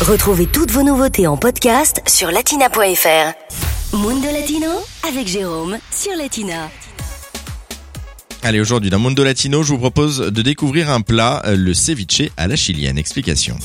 Retrouvez toutes vos nouveautés en podcast sur latina.fr. Mundo Latino avec Jérôme sur Latina. Allez, aujourd'hui dans Mundo Latino, je vous propose de découvrir un plat, euh, le ceviche à la chilienne. Explication.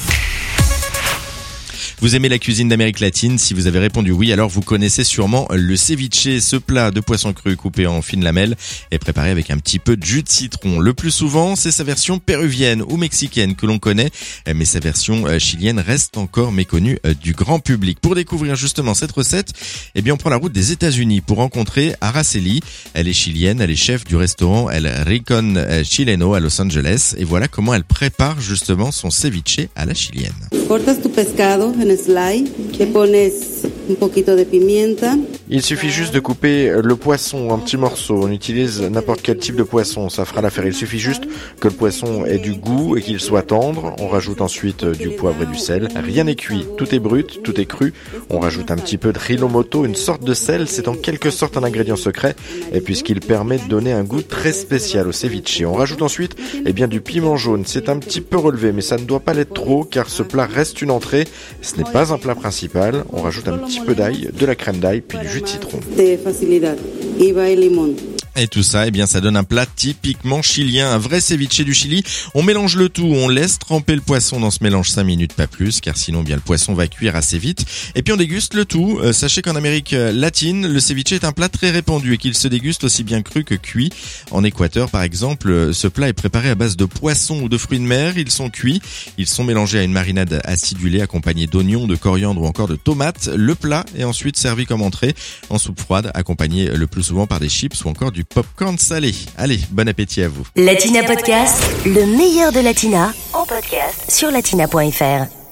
Vous aimez la cuisine d'Amérique latine? Si vous avez répondu oui, alors vous connaissez sûrement le ceviche. Ce plat de poisson cru coupé en fines lamelles est préparé avec un petit peu de jus de citron. Le plus souvent, c'est sa version péruvienne ou mexicaine que l'on connaît, mais sa version euh, chilienne reste encore méconnue euh, du grand public. Pour découvrir justement cette recette, eh bien on prend la route des États-Unis pour rencontrer Araceli. Elle est chilienne, elle est chef du restaurant El Ricon euh, Chileno à Los Angeles et voilà comment elle prépare justement son ceviche à la chilienne. Cortas tu pescado en slide, le pones un poquito de pimienta. Il suffit juste de couper le poisson en petits morceaux. On utilise n'importe quel type de poisson, ça fera l'affaire. Il suffit juste que le poisson ait du goût et qu'il soit tendre. On rajoute ensuite du poivre et du sel. Rien n'est cuit, tout est brut, tout est cru. On rajoute un petit peu de rilomoto, une sorte de sel. C'est en quelque sorte un ingrédient secret et puisqu'il permet de donner un goût très spécial au ceviche. On rajoute ensuite eh bien, du piment jaune. C'est un petit peu relevé, mais ça ne doit pas l'être trop car ce plat reste une entrée. Ce n'est pas un plat principal. On rajoute un petit peu d'ail, de la crème d'ail, puis du jus de citron. De facilidad. Y va el limón. Et tout ça, eh bien, ça donne un plat typiquement chilien, un vrai ceviche du Chili. On mélange le tout, on laisse tremper le poisson dans ce mélange 5 minutes, pas plus, car sinon, bien, le poisson va cuire assez vite. Et puis on déguste le tout. Euh, sachez qu'en Amérique latine, le ceviche est un plat très répandu et qu'il se déguste aussi bien cru que cuit. En Équateur, par exemple, euh, ce plat est préparé à base de poissons ou de fruits de mer. Ils sont cuits, ils sont mélangés à une marinade acidulée accompagnée d'oignons, de coriandre ou encore de tomates. Le plat est ensuite servi comme entrée en soupe froide, accompagné le plus souvent par des chips ou encore du popcorn salé. Allez, bon appétit à vous. Latina Podcast, le meilleur de Latina en podcast sur latina.fr.